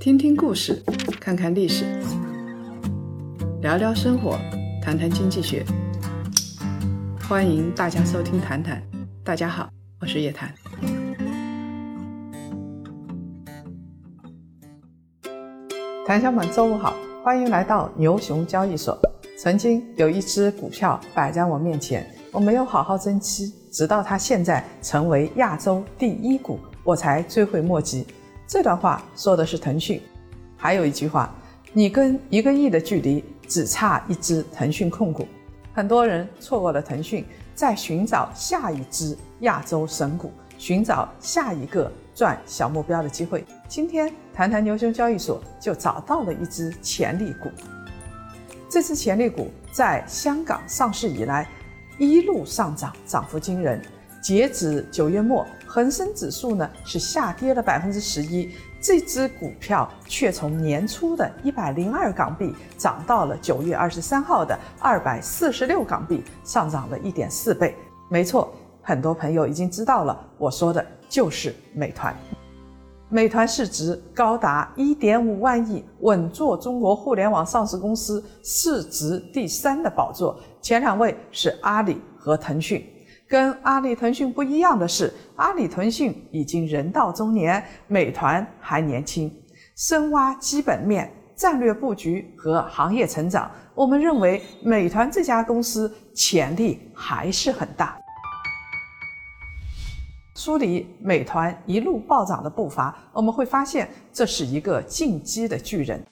听听故事，看看历史，聊聊生活，谈谈经济学。欢迎大家收听《谈谈》，大家好，我是叶檀。谭小们，周五好，欢迎来到牛熊交易所。曾经有一只股票摆在我面前，我没有好好珍惜，直到它现在成为亚洲第一股，我才追悔莫及。这段话说的是腾讯。还有一句话，你跟一个亿的距离只差一只腾讯控股。很多人错过了腾讯，在寻找下一只亚洲神股，寻找下一个赚小目标的机会。今天谈谈牛熊交易所就找到了一只潜力股。这只潜力股在香港上市以来，一路上涨，涨幅惊人。截止九月末，恒生指数呢是下跌了百分之十一，这只股票却从年初的一百零二港币涨到了九月二十三号的二百四十六港币，上涨了一点四倍。没错，很多朋友已经知道了，我说的就是美团。美团市值高达一点五万亿，稳坐中国互联网上市公司市值第三的宝座，前两位是阿里和腾讯。跟阿里、腾讯不一样的是，阿里、腾讯已经人到中年，美团还年轻。深挖基本面、战略布局和行业成长，我们认为美团这家公司潜力还是很大。梳理美团一路暴涨的步伐，我们会发现这是一个进击的巨人。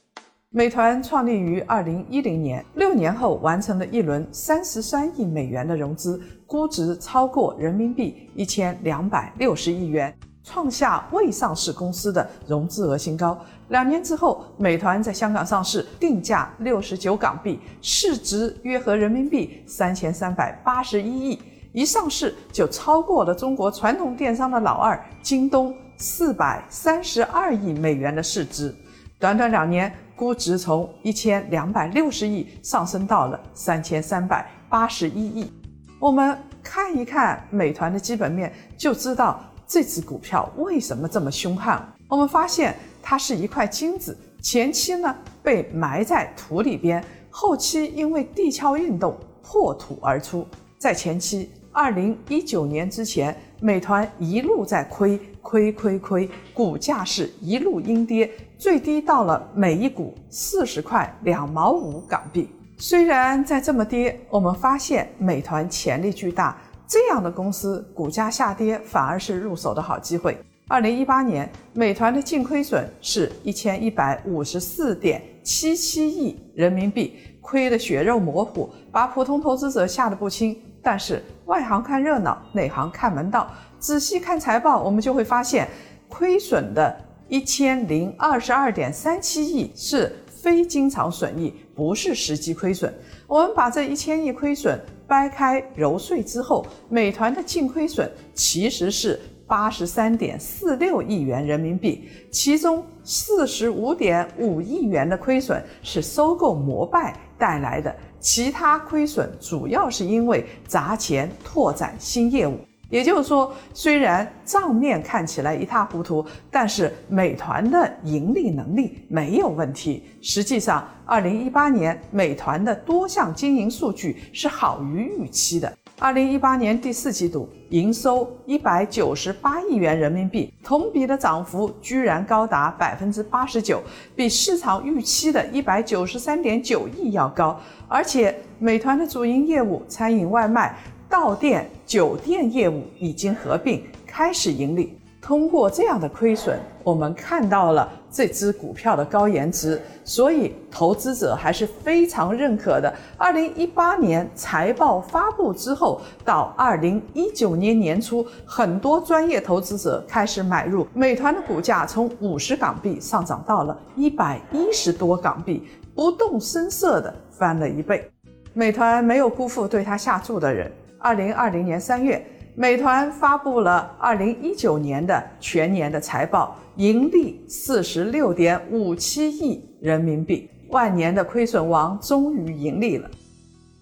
美团创立于二零一零年，六年后完成了一轮三十三亿美元的融资，估值超过人民币一千两百六十亿元，创下未上市公司的融资额新高。两年之后，美团在香港上市，定价六十九港币，市值约合人民币三千三百八十一亿。一上市就超过了中国传统电商的老二京东四百三十二亿美元的市值，短短两年，估值从一千两百六十亿上升到了三千三百八十一亿。我们看一看美团的基本面，就知道这只股票为什么这么凶悍。我们发现它是一块金子，前期呢被埋在土里边，后期因为地壳运动破土而出，在前期。二零一九年之前，美团一路在亏，亏亏亏，股价是一路阴跌，最低到了每一股四十块两毛五港币。虽然在这么跌，我们发现美团潜力巨大，这样的公司股价下跌反而是入手的好机会。二零一八年，美团的净亏损是一千一百五十四点七七亿人民币，亏得血肉模糊，把普通投资者吓得不轻。但是外行看热闹，内行看门道。仔细看财报，我们就会发现，亏损的一千零二十二点三七亿是非经常损益，不是实际亏损。我们把这一千亿亏损掰开揉碎之后，美团的净亏损其实是八十三点四六亿元人民币，其中四十五点五亿元的亏损是收购摩拜带来的。其他亏损主要是因为砸钱拓展新业务，也就是说，虽然账面看起来一塌糊涂，但是美团的盈利能力没有问题。实际上，二零一八年美团的多项经营数据是好于预期的。二零一八年第四季度营收一百九十八亿元人民币，同比的涨幅居然高达百分之八十九，比市场预期的一百九十三点九亿要高。而且，美团的主营业务餐饮外卖、到店、酒店业务已经合并，开始盈利。通过这样的亏损，我们看到了这只股票的高颜值，所以投资者还是非常认可的。二零一八年财报发布之后，到二零一九年年初，很多专业投资者开始买入美团的股价，从五十港币上涨到了一百一十多港币，不动声色的翻了一倍。美团没有辜负对他下注的人。二零二零年三月。美团发布了二零一九年的全年的财报，盈利四十六点五七亿人民币，万年的亏损王终于盈利了。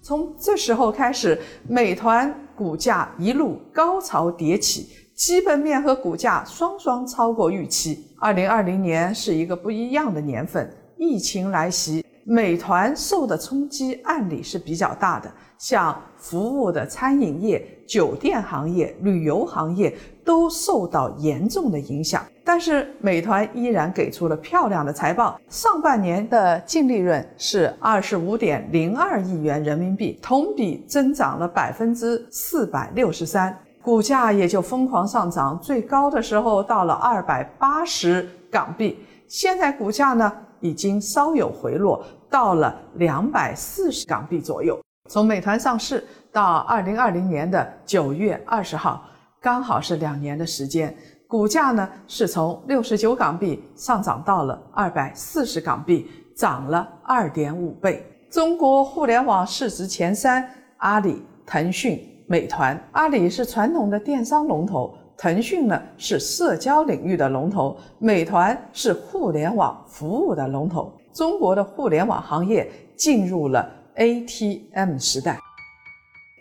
从这时候开始，美团股价一路高潮迭起，基本面和股价双双超过预期。二零二零年是一个不一样的年份，疫情来袭，美团受的冲击按理是比较大的，像服务的餐饮业、酒店行业、旅游行业都受到严重的影响。但是美团依然给出了漂亮的财报，上半年的净利润是二十五点零二亿元人民币，同比增长了百分之四百六十三。股价也就疯狂上涨，最高的时候到了二百八十港币。现在股价呢已经稍有回落，到了两百四十港币左右。从美团上市到二零二零年的九月二十号，刚好是两年的时间，股价呢是从六十九港币上涨到了二百四十港币，涨了二点五倍。中国互联网市值前三：阿里、腾讯。美团、阿里是传统的电商龙头，腾讯呢是社交领域的龙头，美团是互联网服务的龙头。中国的互联网行业进入了 ATM 时代。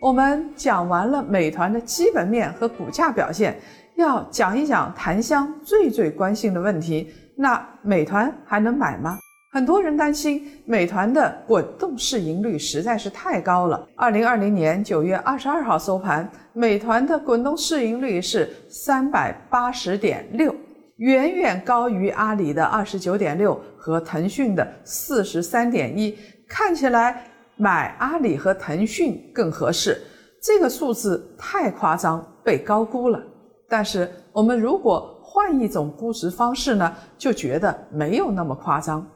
我们讲完了美团的基本面和股价表现，要讲一讲檀香最最关心的问题：那美团还能买吗？很多人担心美团的滚动市盈率实在是太高了。二零二零年九月二十二号收盘，美团的滚动市盈率是三百八十点六，远远高于阿里的二十九点六和腾讯的四十三点一。看起来买阿里和腾讯更合适，这个数字太夸张，被高估了。但是我们如果换一种估值方式呢，就觉得没有那么夸张。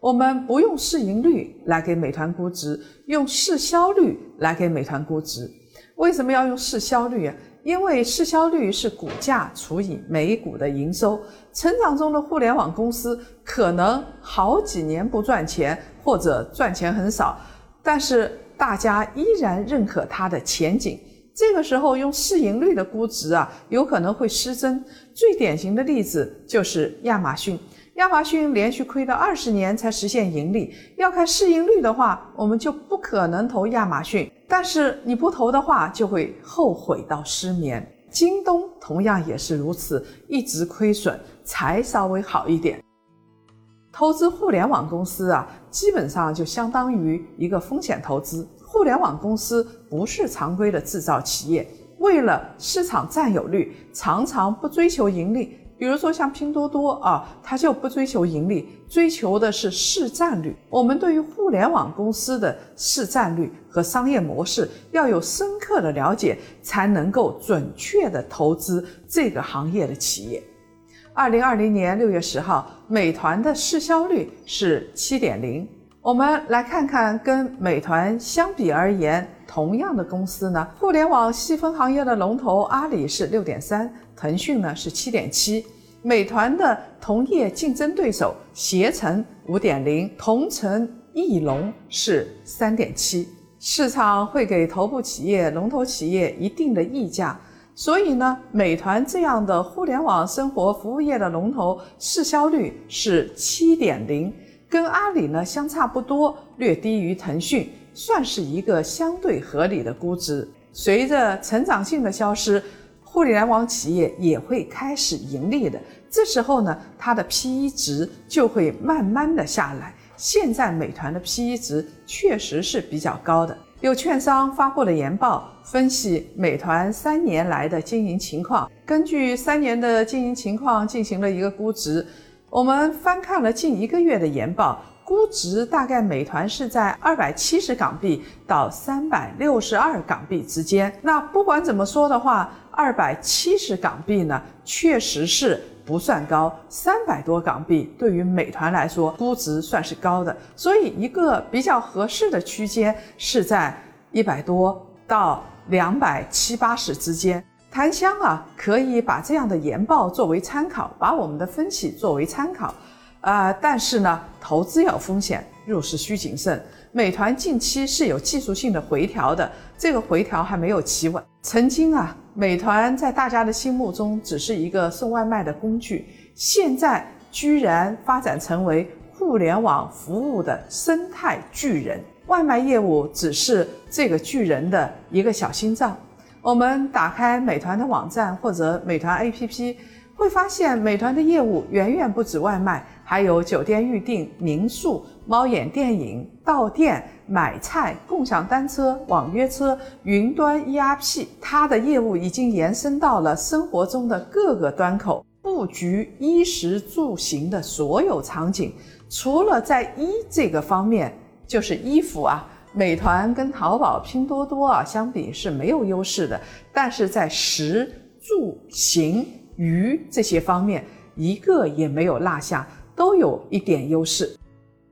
我们不用市盈率来给美团估值，用市销率来给美团估值。为什么要用市销率啊？因为市销率是股价除以每股的营收。成长中的互联网公司可能好几年不赚钱，或者赚钱很少，但是大家依然认可它的前景。这个时候用市盈率的估值啊，有可能会失真。最典型的例子就是亚马逊。亚马逊连续亏了二十年才实现盈利，要看市盈率的话，我们就不可能投亚马逊。但是你不投的话，就会后悔到失眠。京东同样也是如此，一直亏损才稍微好一点。投资互联网公司啊，基本上就相当于一个风险投资。互联网公司不是常规的制造企业，为了市场占有率，常常不追求盈利。比如说像拼多多啊，它就不追求盈利，追求的是市占率。我们对于互联网公司的市占率和商业模式要有深刻的了解，才能够准确的投资这个行业的企业。二零二零年六月十号，美团的市销率是七点零。我们来看看跟美团相比而言，同样的公司呢，互联网细分行业的龙头阿里是六点三。腾讯呢是七点七，美团的同业竞争对手携程五点零，同城易龙是三点七。市场会给头部企业、龙头企业一定的溢价，所以呢，美团这样的互联网生活服务业的龙头市销率是七点零，跟阿里呢相差不多，略低于腾讯，算是一个相对合理的估值。随着成长性的消失。互联网企业也会开始盈利的，这时候呢，它的 P/E 值就会慢慢的下来。现在美团的 P/E 值确实是比较高的。有券商发布了研报，分析美团三年来的经营情况，根据三年的经营情况进行了一个估值。我们翻看了近一个月的研报。估值大概美团是在二百七十港币到三百六十二港币之间。那不管怎么说的话，二百七十港币呢，确实是不算高。三百多港币对于美团来说，估值算是高的。所以一个比较合适的区间是在一百多到两百七八十之间。檀香啊，可以把这样的研报作为参考，把我们的分析作为参考。啊，但是呢，投资有风险，入市需谨慎。美团近期是有技术性的回调的，这个回调还没有企稳。曾经啊，美团在大家的心目中只是一个送外卖的工具，现在居然发展成为互联网服务的生态巨人。外卖业务只是这个巨人的一个小心脏。我们打开美团的网站或者美团 APP，会发现美团的业务远远不止外卖，还有酒店预订、民宿、猫眼电影、到店、买菜、共享单车、网约车、云端 ERP。它的业务已经延伸到了生活中的各个端口，布局衣食住行的所有场景。除了在衣这个方面，就是衣服啊。美团跟淘宝、拼多多啊相比是没有优势的，但是在食住行鱼这些方面，一个也没有落下，都有一点优势。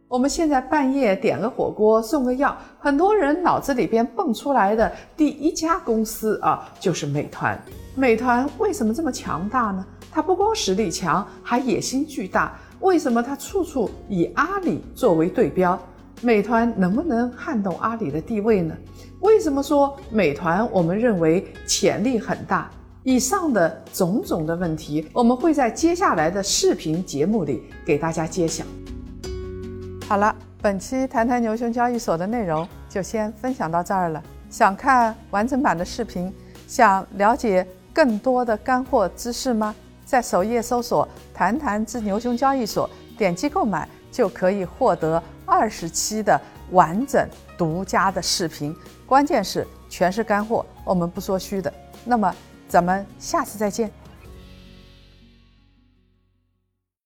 我们现在半夜点个火锅，送个药，很多人脑子里边蹦出来的第一家公司啊，就是美团。美团为什么这么强大呢？它不光实力强，还野心巨大。为什么它处处以阿里作为对标？美团能不能撼动阿里的地位呢？为什么说美团我们认为潜力很大？以上的种种的问题，我们会在接下来的视频节目里给大家揭晓。好了，本期谈谈牛熊交易所的内容就先分享到这儿了。想看完整版的视频，想了解更多的干货知识吗？在首页搜索“谈谈之牛熊交易所”，点击购买就可以获得。二十期的完整独家的视频，关键是全是干货，我们不说虚的。那么咱们下次再见。